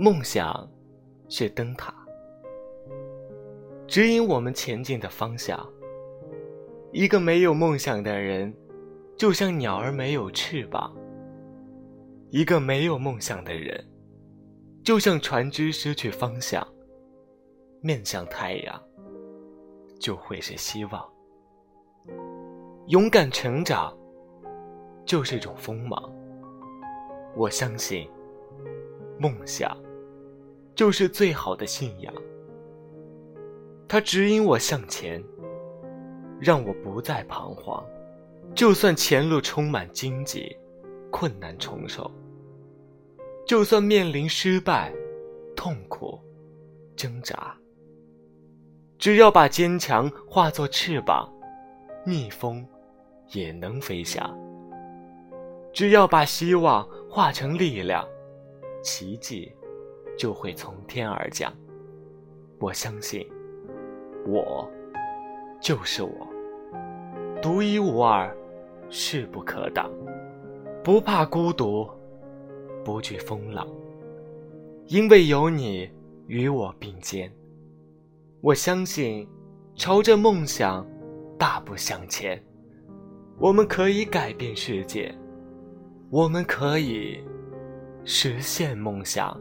梦想是灯塔，指引我们前进的方向。一个没有梦想的人，就像鸟儿没有翅膀；一个没有梦想的人，就像船只失去方向。面向太阳，就会是希望。勇敢成长，就是一种锋芒。我相信，梦想就是最好的信仰。它指引我向前。让我不再彷徨，就算前路充满荆棘、困难重重，就算面临失败、痛苦、挣扎，只要把坚强化作翅膀，逆风也能飞翔；只要把希望化成力量，奇迹就会从天而降。我相信，我。就是我，独一无二，势不可挡，不怕孤独，不惧风浪，因为有你与我并肩。我相信，朝着梦想大步向前，我们可以改变世界，我们可以实现梦想。